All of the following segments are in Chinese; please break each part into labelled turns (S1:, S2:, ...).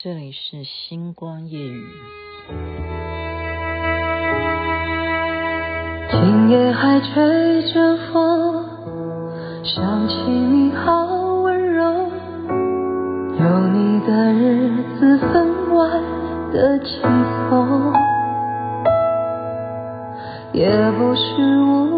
S1: 这里是星光夜语。
S2: 今夜还吹着风，想起你好温柔，有你的日子分外的轻松，也不是无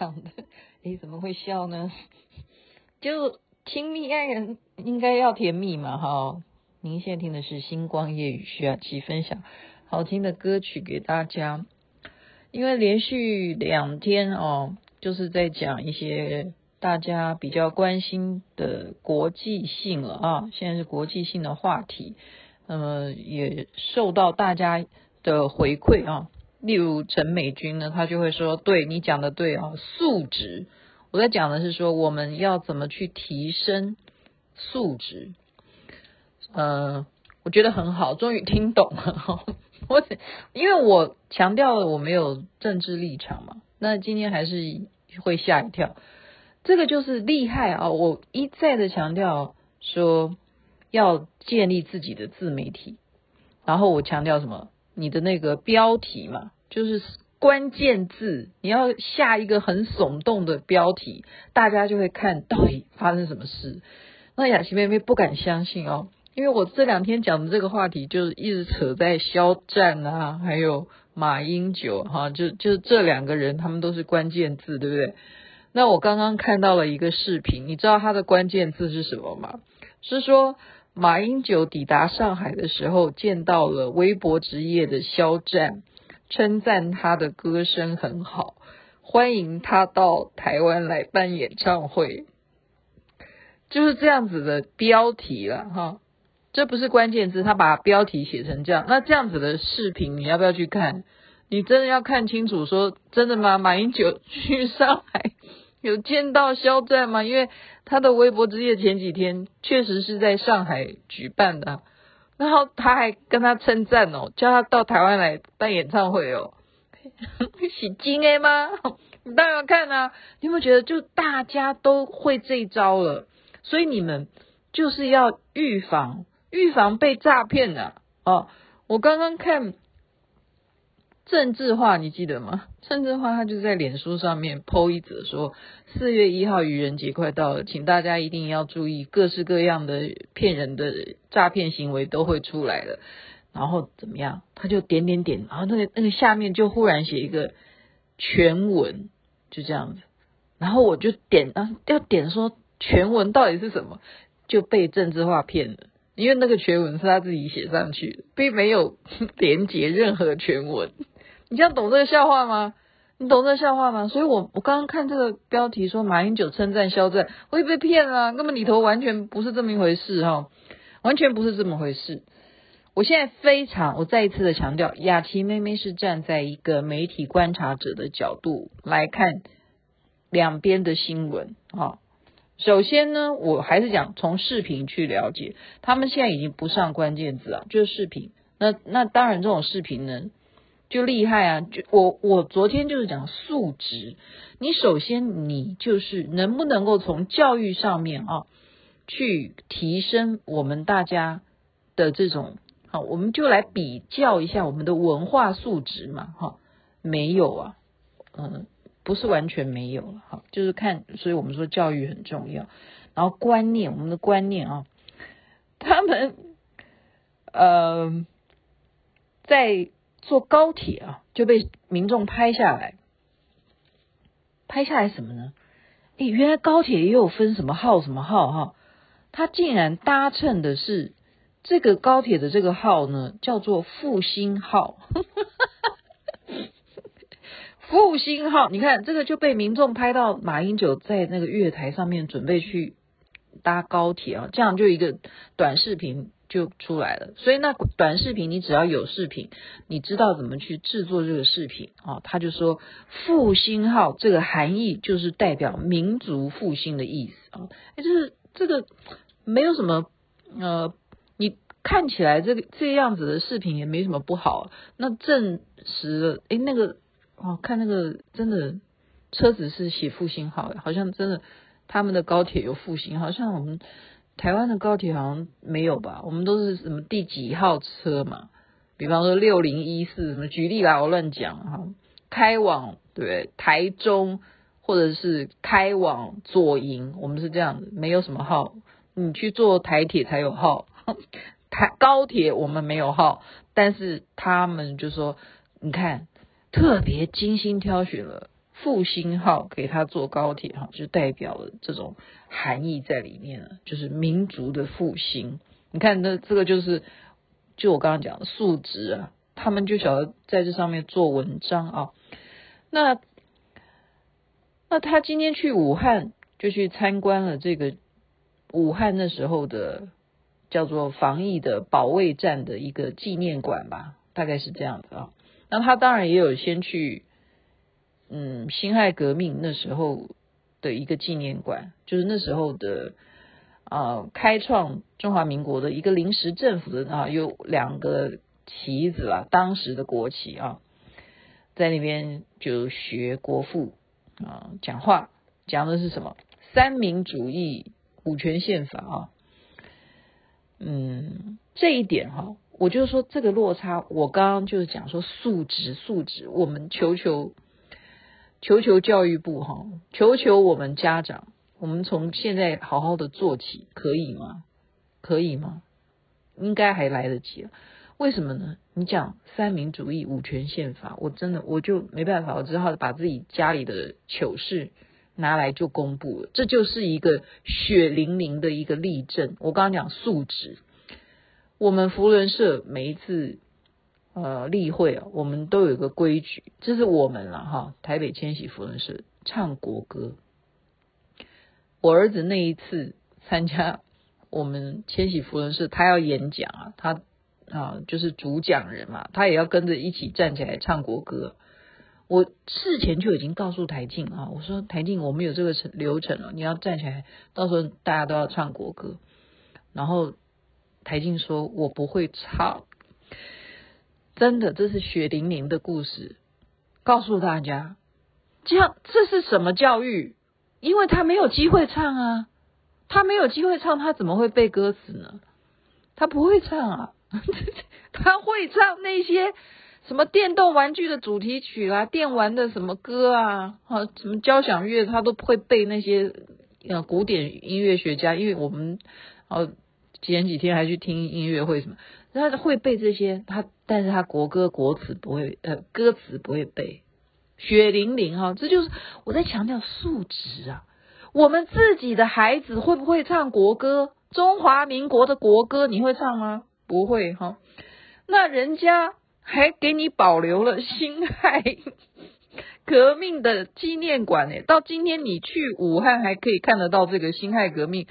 S1: 唱的，诶，怎么会笑呢？就亲密爱人应该要甜蜜嘛，哈。您现在听的是星光夜雨，徐雅琪分享好听的歌曲给大家。因为连续两天哦，就是在讲一些大家比较关心的国际性了啊，现在是国际性的话题，那么也受到大家的回馈啊。例如陈美君呢，他就会说：“对，你讲的对啊，素质。我在讲的是说，我们要怎么去提升素质。呃，我觉得很好，终于听懂了。我 因为我强调了我没有政治立场嘛，那今天还是会吓一跳。这个就是厉害啊！我一再的强调说要建立自己的自媒体，然后我强调什么？”你的那个标题嘛，就是关键字，你要下一个很耸动的标题，大家就会看到底发生什么事。那雅琪妹妹不敢相信哦，因为我这两天讲的这个话题，就是一直扯在肖战啊，还有马英九哈，就就这两个人，他们都是关键字，对不对？那我刚刚看到了一个视频，你知道他的关键字是什么吗？是说。马英九抵达上海的时候，见到了微博之夜的肖战，称赞他的歌声很好，欢迎他到台湾来办演唱会，就是这样子的标题了哈。这不是关键字，他把标题写成这样。那这样子的视频，你要不要去看？你真的要看清楚，说真的吗？马英九去上海？有见到肖战吗？因为他的微博之夜前几天确实是在上海举办的，然后他还跟他称赞哦，叫他到台湾来办演唱会哦，是真的吗？你当然要看啊！你有没有觉得就大家都会这一招了？所以你们就是要预防，预防被诈骗的哦。我刚刚看。政治化，你记得吗？政治化，他就在脸书上面 po 一则说，四月一号愚人节快到了，请大家一定要注意，各式各样的骗人的诈骗行为都会出来了。然后怎么样？他就点点点，然后那个那个下面就忽然写一个全文，就这样子。然后我就点啊，要点说全文到底是什么，就被政治化骗了。因为那个全文是他自己写上去的，并没有 连接任何全文。你这样懂这个笑话吗？你懂这个笑话吗？所以我我刚刚看这个标题说马英九称赞肖战，我也被骗了，根本里头完全不是这么一回事哈，完全不是这么回事。我现在非常，我再一次的强调，雅琪妹妹是站在一个媒体观察者的角度来看两边的新闻哈。首先呢，我还是讲从视频去了解，他们现在已经不上关键字啊，就是视频。那那当然这种视频呢。就厉害啊！就我我昨天就是讲素质，你首先你就是能不能够从教育上面啊，去提升我们大家的这种好，我们就来比较一下我们的文化素质嘛，哈，没有啊，嗯，不是完全没有了，哈，就是看，所以我们说教育很重要，然后观念，我们的观念啊，他们呃在坐高铁啊就被民众拍下来，拍下来什么呢？诶，原来高铁也有分什么号什么号哈，他竟然搭乘的是。这个高铁的这个号呢，叫做复兴号。复兴号，你看这个就被民众拍到马英九在那个月台上面准备去搭高铁啊，这样就一个短视频就出来了。所以那短视频你只要有视频，你知道怎么去制作这个视频啊？他就说复兴号这个含义就是代表民族复兴的意思啊。哎，就是这个没有什么呃。你看起来这个这样子的视频也没什么不好，那证实了，诶，那个哦，看那个真的车子是写复兴号，好像真的他们的高铁有复兴，好像我们台湾的高铁好像没有吧？我们都是什么第几号车嘛？比方说六零一四什么，举例啦，我乱讲哈，开往对？台中或者是开往左营，我们是这样子，没有什么号，你去坐台铁才有号。台高铁我们没有号，但是他们就说，你看特别精心挑选了复兴号给他坐高铁哈，就代表了这种含义在里面了，就是民族的复兴。你看那这个就是，就我刚刚讲的素质啊，他们就晓得在这上面做文章啊。那那他今天去武汉就去参观了这个武汉那时候的。叫做防疫的保卫战的一个纪念馆吧，大概是这样子啊。那他当然也有先去，嗯，辛亥革命那时候的一个纪念馆，就是那时候的啊、开创中华民国的一个临时政府的啊，有两个旗子啦，当时的国旗啊，在那边就学国父啊讲话，讲的是什么？三民主义、五权宪法啊。嗯，这一点哈，我就说这个落差，我刚刚就是讲说素质素质，我们求求求求教育部哈，求求我们家长，我们从现在好好的做起，可以吗？可以吗？应该还来得及。为什么呢？你讲三民主义、五权宪法，我真的我就没办法，我只好把自己家里的糗事。拿来就公布了，这就是一个血淋淋的一个例证。我刚刚讲素质，我们福伦社每一次呃例会啊，我们都有一个规矩，这是我们了哈。台北千禧福轮社唱国歌，我儿子那一次参加我们千禧福轮社，他要演讲啊，他啊就是主讲人嘛，他也要跟着一起站起来唱国歌。我事前就已经告诉台静啊，我说台静，我们有这个程流程了，你要站起来，到时候大家都要唱国歌。然后台静说：“我不会唱。”真的，这是血淋淋的故事，告诉大家，这样这是什么教育？因为他没有机会唱啊，他没有机会唱，他怎么会背歌词呢？他不会唱啊，他会唱那些。什么电动玩具的主题曲啦、啊，电玩的什么歌啊，啊，什么交响乐，他都不会背那些呃古典音乐学家，因为我们哦前几天还去听音乐会什么，他会背这些，他但是他国歌国词不会，呃歌词不会背，血淋淋哈，这就是我在强调素质啊，我们自己的孩子会不会唱国歌？中华民国的国歌你会唱吗？不会哈，那人家。还给你保留了辛亥 革命的纪念馆呢，到今天你去武汉还可以看得到这个辛亥革命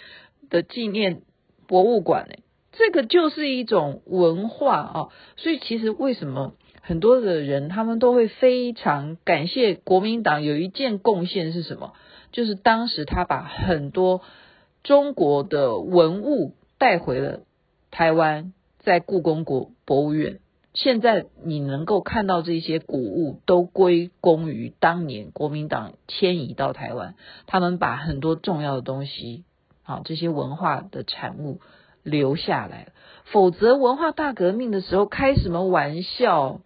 S1: 的纪念博物馆呢，这个就是一种文化啊。所以其实为什么很多的人他们都会非常感谢国民党有一件贡献是什么？就是当时他把很多中国的文物带回了台湾，在故宫国博物院。现在你能够看到这些古物，都归功于当年国民党迁移到台湾，他们把很多重要的东西，啊，这些文化的产物留下来。否则，文化大革命的时候开什么玩笑？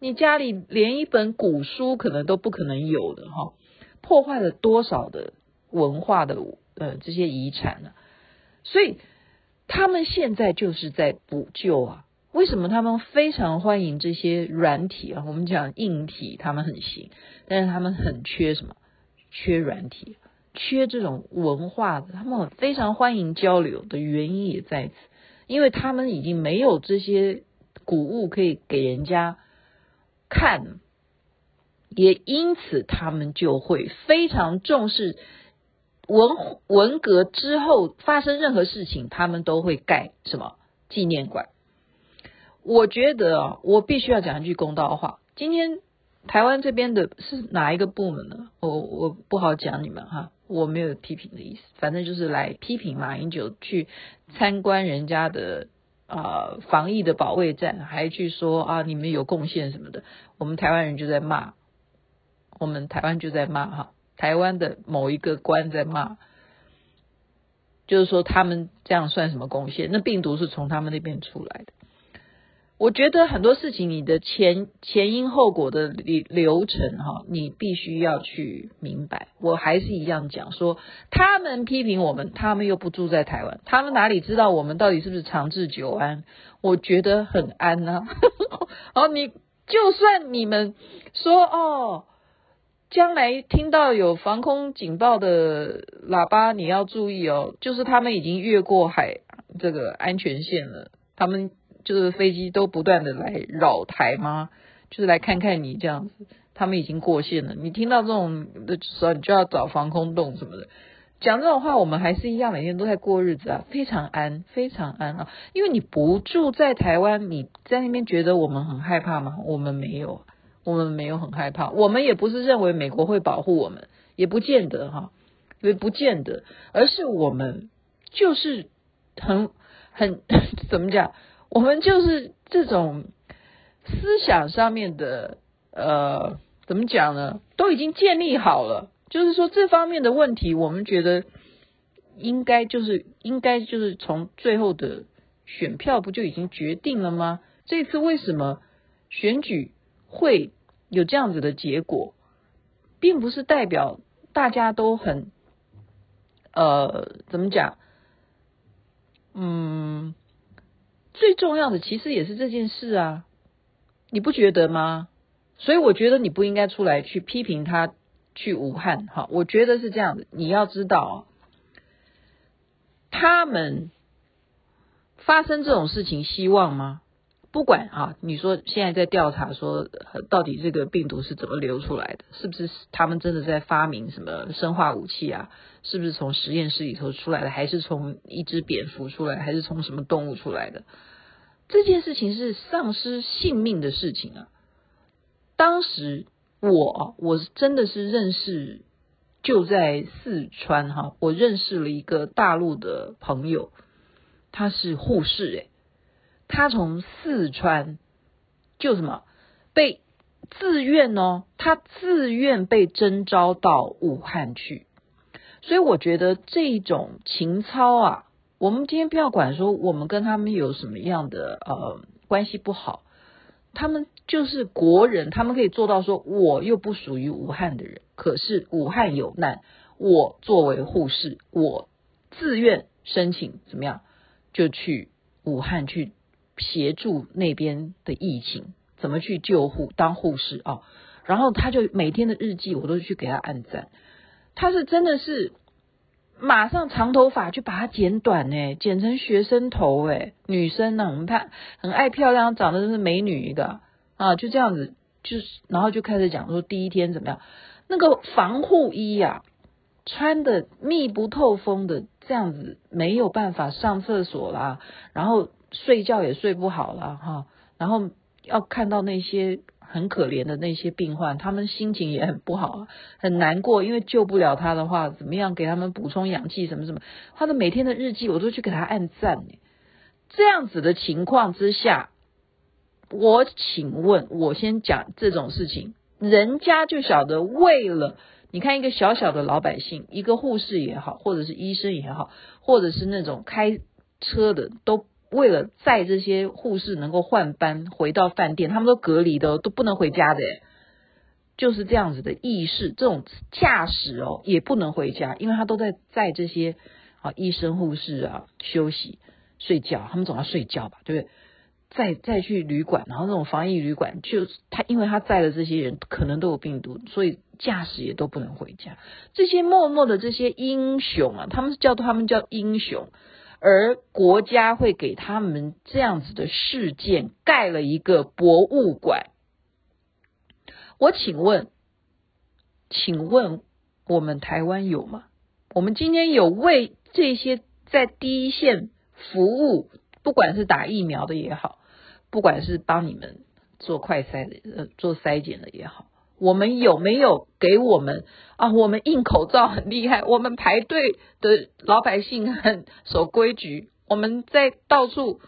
S1: 你家里连一本古书可能都不可能有的哈，破坏了多少的文化的呃这些遗产呢？所以他们现在就是在补救啊。为什么他们非常欢迎这些软体啊？我们讲硬体他们很行，但是他们很缺什么？缺软体，缺这种文化的。他们非常欢迎交流的原因也在此，因为他们已经没有这些古物可以给人家。看，也因此他们就会非常重视文文革之后发生任何事情，他们都会盖什么纪念馆。我觉得，我必须要讲一句公道话。今天台湾这边的是哪一个部门呢？我我不好讲你们哈，我没有批评的意思，反正就是来批评马英九去参观人家的。啊、防疫的保卫战，还去说啊，你们有贡献什么的，我们台湾人就在骂，我们台湾就在骂哈，台湾的某一个官在骂，就是说他们这样算什么贡献？那病毒是从他们那边出来的。我觉得很多事情，你的前前因后果的流流程哈，你必须要去明白。我还是一样讲说，他们批评我们，他们又不住在台湾，他们哪里知道我们到底是不是长治久安？我觉得很安呐、啊。哦，你就算你们说哦，将来听到有防空警报的喇叭，你要注意哦，就是他们已经越过海这个安全线了，他们。就是飞机都不断的来扰台吗？就是来看看你这样子，他们已经过线了。你听到这种的时候，你就要找防空洞什么的。讲这种话，我们还是一样，每天都在过日子啊，非常安，非常安啊。因为你不住在台湾，你在那边觉得我们很害怕吗？我们没有，我们没有很害怕。我们也不是认为美国会保护我们，也不见得哈，也不见得，而是我们就是很很 怎么讲？我们就是这种思想上面的，呃，怎么讲呢？都已经建立好了，就是说这方面的问题，我们觉得应该就是应该就是从最后的选票不就已经决定了吗？这次为什么选举会有这样子的结果，并不是代表大家都很，呃，怎么讲？嗯。最重要的其实也是这件事啊，你不觉得吗？所以我觉得你不应该出来去批评他去武汉，哈，我觉得是这样的。你要知道，他们发生这种事情，希望吗？不管啊，你说现在在调查说，到底这个病毒是怎么流出来的？是不是他们真的在发明什么生化武器啊？是不是从实验室里头出来的？还是从一只蝙蝠出来？还是从什么动物出来的？这件事情是丧失性命的事情啊！当时我我真的是认识，就在四川哈，我认识了一个大陆的朋友，他是护士诶，他从四川就什么被自愿哦，他自愿被征召到武汉去，所以我觉得这种情操啊。我们今天不要管说我们跟他们有什么样的呃关系不好，他们就是国人，他们可以做到说我又不属于武汉的人，可是武汉有难，我作为护士，我自愿申请怎么样，就去武汉去协助那边的疫情，怎么去救护当护士啊，然后他就每天的日记我都去给他按赞，他是真的是。马上长头发就把它剪短呢，剪成学生头诶，女生呢，我们看很爱漂亮，长得是美女一个啊，就这样子，就是然后就开始讲说第一天怎么样，那个防护衣呀、啊，穿的密不透风的，这样子没有办法上厕所啦，然后睡觉也睡不好了哈，然后要看到那些。很可怜的那些病患，他们心情也很不好，很难过，因为救不了他的话，怎么样给他们补充氧气什么什么？他的每天的日记我都去给他按赞。这样子的情况之下，我请问，我先讲这种事情，人家就晓得为了你看一个小小的老百姓，一个护士也好，或者是医生也好，或者是那种开车的都为了载这些护士能够换班回到饭店，他们都隔离的，都不能回家的，就是这样子的意识，这种驾驶哦也不能回家，因为他都在载这些啊医生护士啊休息睡觉，他们总要睡觉吧，对不对？再再去旅馆，然后那种防疫旅馆，就他因为他载的这些人可能都有病毒，所以驾驶也都不能回家。这些默默的这些英雄啊，他们是叫他们叫英雄，而国家会给他们这样子的事件盖了一个博物馆。我请问，请问我们台湾有吗？我们今天有为这些在第一线服务，不管是打疫苗的也好。不管是帮你们做快筛的，呃，做筛检的也好，我们有没有给我们啊？我们印口罩很厉害，我们排队的老百姓很守规矩，我们在到处，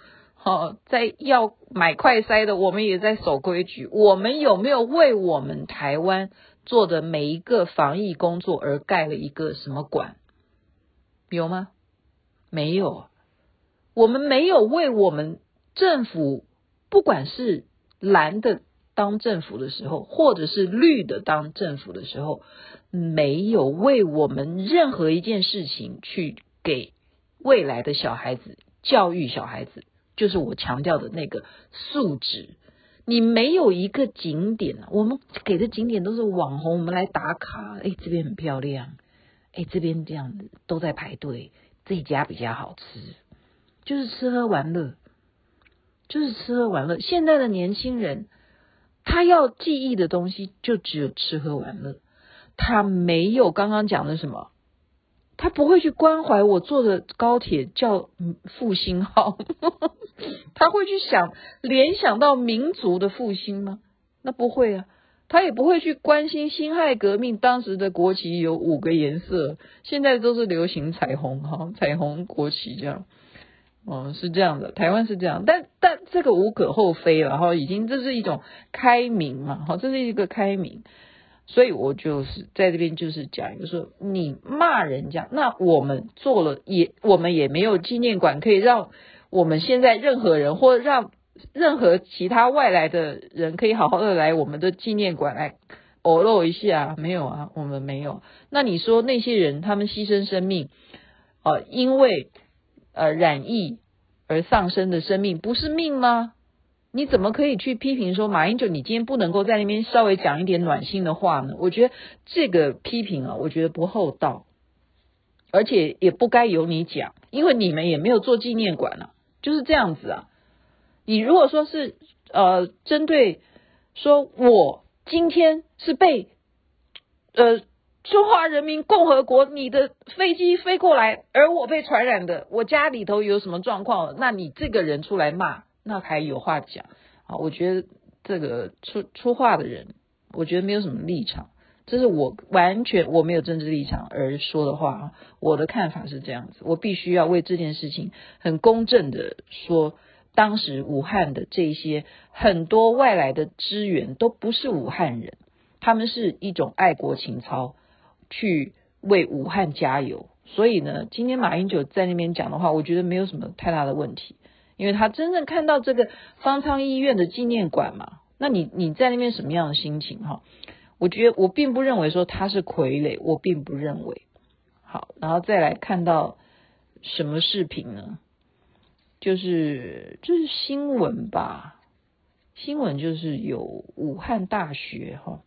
S1: 哦，在要买快筛的，我们也在守规矩。我们有没有为我们台湾做的每一个防疫工作而盖了一个什么馆？有吗？没有，我们没有为我们政府。不管是蓝的当政府的时候，或者是绿的当政府的时候，没有为我们任何一件事情去给未来的小孩子教育小孩子，就是我强调的那个素质。你没有一个景点，我们给的景点都是网红，我们来打卡。哎，这边很漂亮，哎，这边这样子都在排队，这家比较好吃，就是吃喝玩乐。就是吃喝玩乐。现在的年轻人，他要记忆的东西就只有吃喝玩乐，他没有刚刚讲的什么，他不会去关怀我坐的高铁叫复兴号，他会去想联想到民族的复兴吗？那不会啊，他也不会去关心辛亥革命当时的国旗有五个颜色，现在都是流行彩虹哈，彩虹国旗这样。哦，是这样的，台湾是这样，但但这个无可厚非了哈，已经这是一种开明嘛，哈，这是一个开明，所以我就是在这边就是讲一个说，你骂人家，那我们做了也，我们也没有纪念馆可以让我们现在任何人或让任何其他外来的人可以好好的来我们的纪念馆来偶露一下，没有啊，我们没有。那你说那些人他们牺牲生命，呃，因为。呃，染疫而丧生的生命不是命吗？你怎么可以去批评说马英九，你今天不能够在那边稍微讲一点暖心的话呢？我觉得这个批评啊，我觉得不厚道，而且也不该由你讲，因为你们也没有做纪念馆啊，就是这样子啊。你如果说是呃，针对说我今天是被呃。中华人民共和国，你的飞机飞过来，而我被传染的，我家里头有什么状况？那你这个人出来骂，那还有话讲啊？我觉得这个出出话的人，我觉得没有什么立场，这是我完全我没有政治立场而说的话。我的看法是这样子，我必须要为这件事情很公正的说，当时武汉的这些很多外来的支援都不是武汉人，他们是一种爱国情操。去为武汉加油，所以呢，今天马英九在那边讲的话，我觉得没有什么太大的问题，因为他真正看到这个方舱医院的纪念馆嘛，那你你在那边什么样的心情哈？我觉得我并不认为说他是傀儡，我并不认为。好，然后再来看到什么视频呢？就是就是新闻吧，新闻就是有武汉大学哈，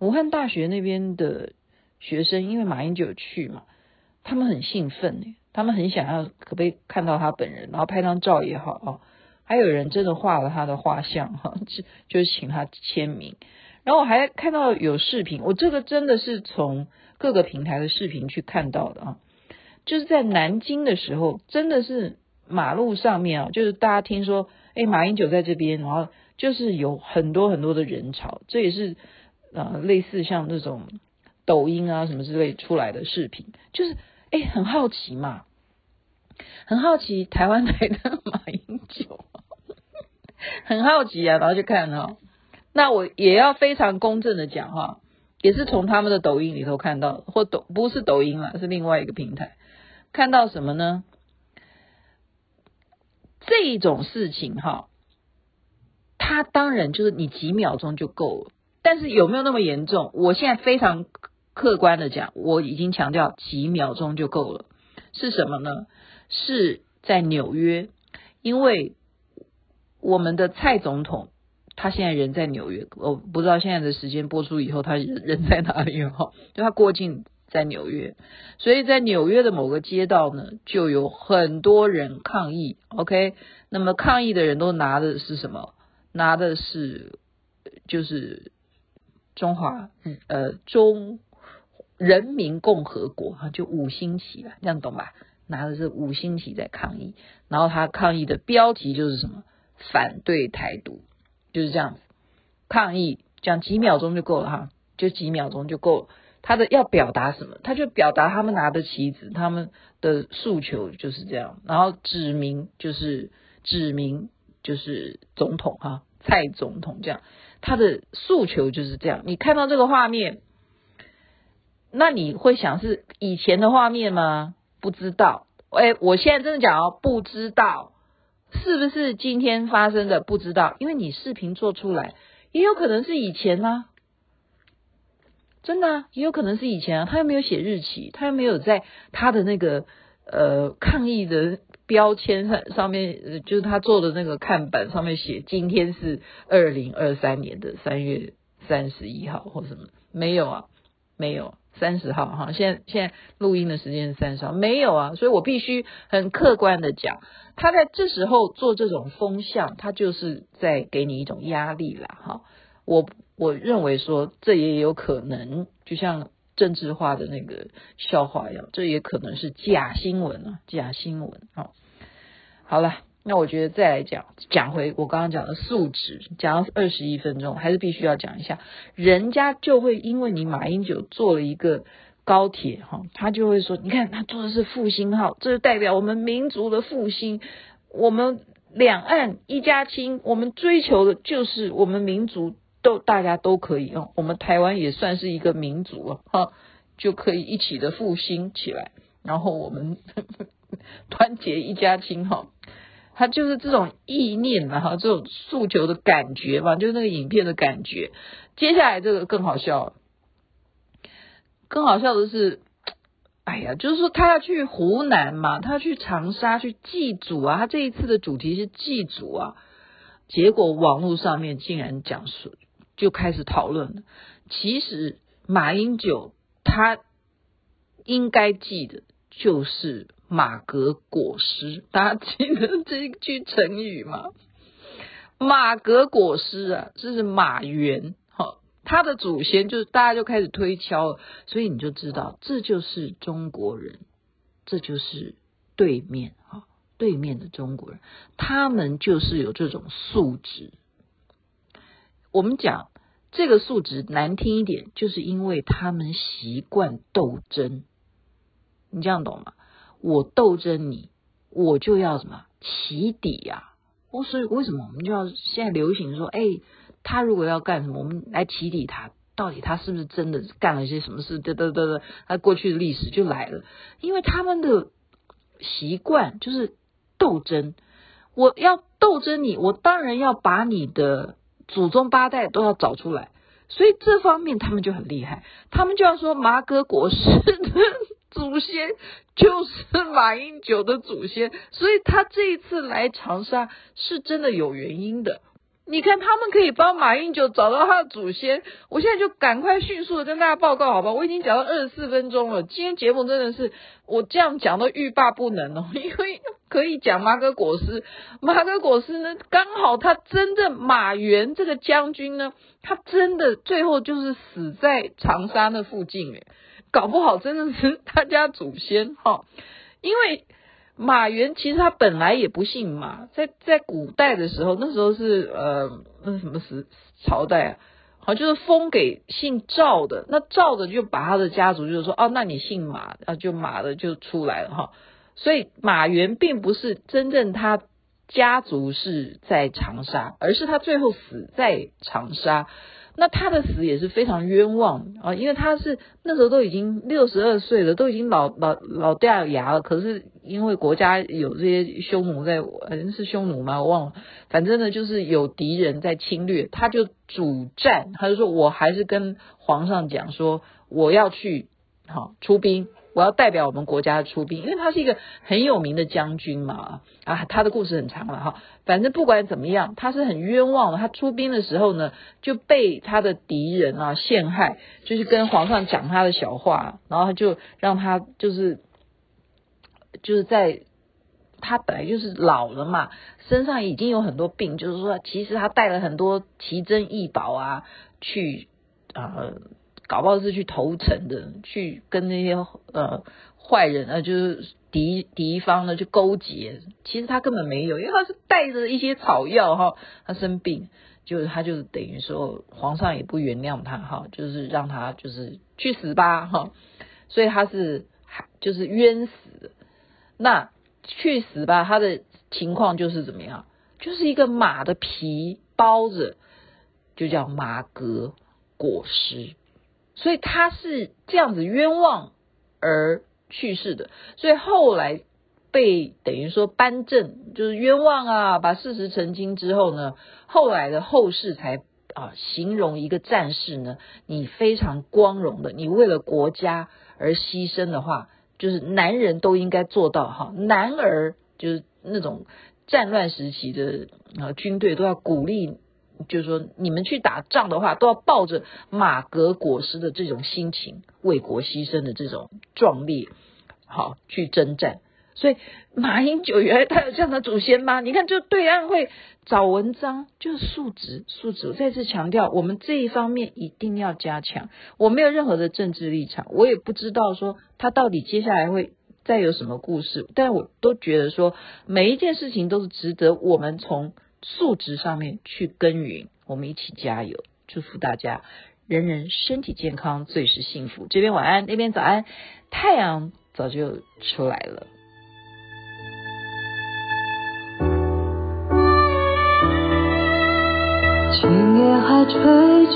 S1: 武汉大学那边的。学生因为马英九去嘛，他们很兴奋，他们很想要可不可以看到他本人，然后拍张照也好啊，还有人真的画了他的画像哈，就就是请他签名。然后我还看到有视频，我这个真的是从各个平台的视频去看到的啊，就是在南京的时候，真的是马路上面啊，就是大家听说，哎，马英九在这边，然后就是有很多很多的人潮，这也是呃类似像那种。抖音啊什么之类出来的视频，就是哎很好奇嘛，很好奇台湾来的马英九，很好奇啊，然后就看哦，那我也要非常公正的讲哈，也是从他们的抖音里头看到，或抖不是抖音啦，是另外一个平台，看到什么呢？这种事情哈，它当然就是你几秒钟就够了，但是有没有那么严重？我现在非常客观的讲，我已经强调几秒钟就够了。是什么呢？是在纽约，因为我们的蔡总统他现在人在纽约，我不知道现在的时间播出以后他人在哪里哈，就他过境。在纽约，所以在纽约的某个街道呢，就有很多人抗议。OK，那么抗议的人都拿的是什么？拿的是就是中华呃中人民共和国哈，就五星旗啊，这样懂吧？拿的是五星旗在抗议，然后他抗议的标题就是什么？反对台独，就是这样子抗议，讲几秒钟就够了哈，就几秒钟就够了。他的要表达什么？他就表达他们拿的旗子，他们的诉求就是这样。然后指名就是指名就是总统哈，蔡总统这样，他的诉求就是这样。你看到这个画面，那你会想是以前的画面吗？不知道。哎，我现在真的讲哦，不知道是不是今天发生的？不知道，因为你视频做出来，也有可能是以前呢、啊。真的啊，也有可能是以前啊，他又没有写日期，他又没有在他的那个呃抗议的标签上上面，就是他做的那个看板上面写今天是二零二三年的三月三十一号或什么，没有啊，没有三十号哈，现在现在录音的时间是三十号，没有啊，所以我必须很客观的讲，他在这时候做这种风向，他就是在给你一种压力啦哈，我。我认为说，这也有可能，就像政治化的那个笑话一样，这也可能是假新闻啊，假新闻啊。好了，那我觉得再来讲，讲回我刚刚讲的素质，讲了二十一分钟，还是必须要讲一下，人家就会因为你马英九做了一个高铁哈，他就会说，你看他做的是复兴号，这是代表我们民族的复兴，我们两岸一家亲，我们追求的就是我们民族。都大家都可以用，我们台湾也算是一个民族啊，哈，就可以一起的复兴起来，然后我们 团结一家亲哈，他就是这种意念啊，后，这种诉求的感觉吧，就是那个影片的感觉。接下来这个更好笑，更好笑的是，哎呀，就是说他要去湖南嘛，他去长沙去祭祖啊，他这一次的主题是祭祖啊，结果网络上面竟然讲述。就开始讨论了。其实马英九他应该记得就是马革裹尸，大家记得这一句成语吗？马革裹尸啊，这是马援，哈，他的祖先就是大家就开始推敲了，所以你就知道这就是中国人，这就是对面哈，对面的中国人，他们就是有这种素质。我们讲这个素质难听一点，就是因为他们习惯斗争，你这样懂吗？我斗争你，我就要什么起底呀？我所以为什么我们就要现在流行说，哎，他如果要干什么，我们来起底他，到底他是不是真的干了些什么事？嘚嘚嘚嘚，他过去的历史就来了，因为他们的习惯就是斗争，我要斗争你，我当然要把你的。祖宗八代都要找出来，所以这方面他们就很厉害，他们就要说马革裹尸的祖先就是马英九的祖先，所以他这一次来长沙是真的有原因的。你看，他们可以帮马英九找到他的祖先。我现在就赶快迅速的跟大家报告，好吧？我已经讲到二十四分钟了。今天节目真的是我这样讲都欲罢不能哦，因为可以讲马革裹尸。马革裹尸呢，刚好他真的马援这个将军呢，他真的最后就是死在长沙那附近诶，搞不好真的是他家祖先哈，因为。马援其实他本来也不姓马，在在古代的时候，那时候是呃那什么时朝代啊，好就是封给姓赵的，那赵的就把他的家族就是说哦，那你姓马啊，就马的就出来了哈，所以马援并不是真正他家族是在长沙，而是他最后死在长沙。那他的死也是非常冤枉啊，因为他是那时候都已经六十二岁了，都已经老老老掉牙了。可是因为国家有这些匈奴在，好像是匈奴吗？我忘了。反正呢，就是有敌人在侵略，他就主战，他就说我还是跟皇上讲说，我要去好出兵。我要代表我们国家出兵，因为他是一个很有名的将军嘛，啊，他的故事很长了哈。反正不管怎么样，他是很冤枉的。他出兵的时候呢，就被他的敌人啊陷害，就是跟皇上讲他的小话，然后他就让他就是就是在他本来就是老了嘛，身上已经有很多病，就是说其实他带了很多奇珍异宝啊去啊。搞不好是去投诚的，去跟那些呃坏人啊，就是敌敌方呢去勾结。其实他根本没有，因为他是带着一些草药哈，他生病，就是他就是等于说皇上也不原谅他哈，就是让他就是去死吧哈，所以他是就是冤死。那去死吧，他的情况就是怎么样？就是一个马的皮包着，就叫马革裹尸。所以他是这样子冤枉而去世的，所以后来被等于说颁证，就是冤枉啊，把事实澄清之后呢，后来的后世才啊形容一个战士呢，你非常光荣的，你为了国家而牺牲的话，就是男人都应该做到哈，男儿就是那种战乱时期的啊军队都要鼓励。就是说，你们去打仗的话，都要抱着马革裹尸的这种心情，为国牺牲的这种壮烈，好去征战。所以马英九原来他有这样的祖先吗？你看，就对岸会找文章，就是素质，素质。我再次强调，我们这一方面一定要加强。我没有任何的政治立场，我也不知道说他到底接下来会再有什么故事，但我都觉得说，每一件事情都是值得我们从。素质上面去耕耘，我们一起加油，祝福大家，人人身体健康，最是幸福。这边晚安，那边早安，太阳早就出来了。
S3: 今夜还吹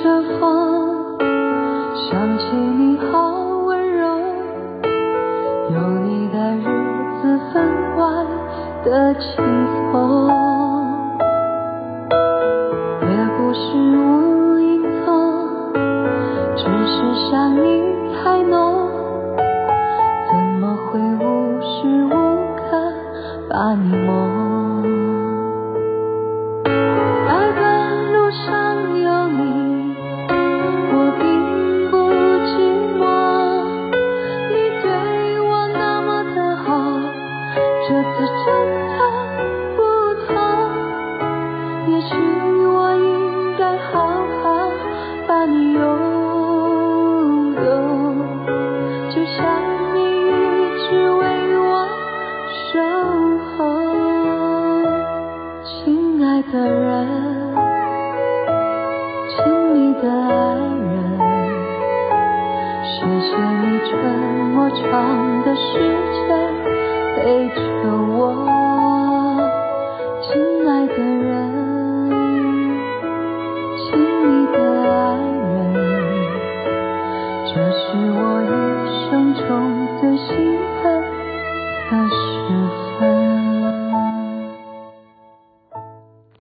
S3: 着风，想起你好温柔，有你的日子分外的
S2: 轻我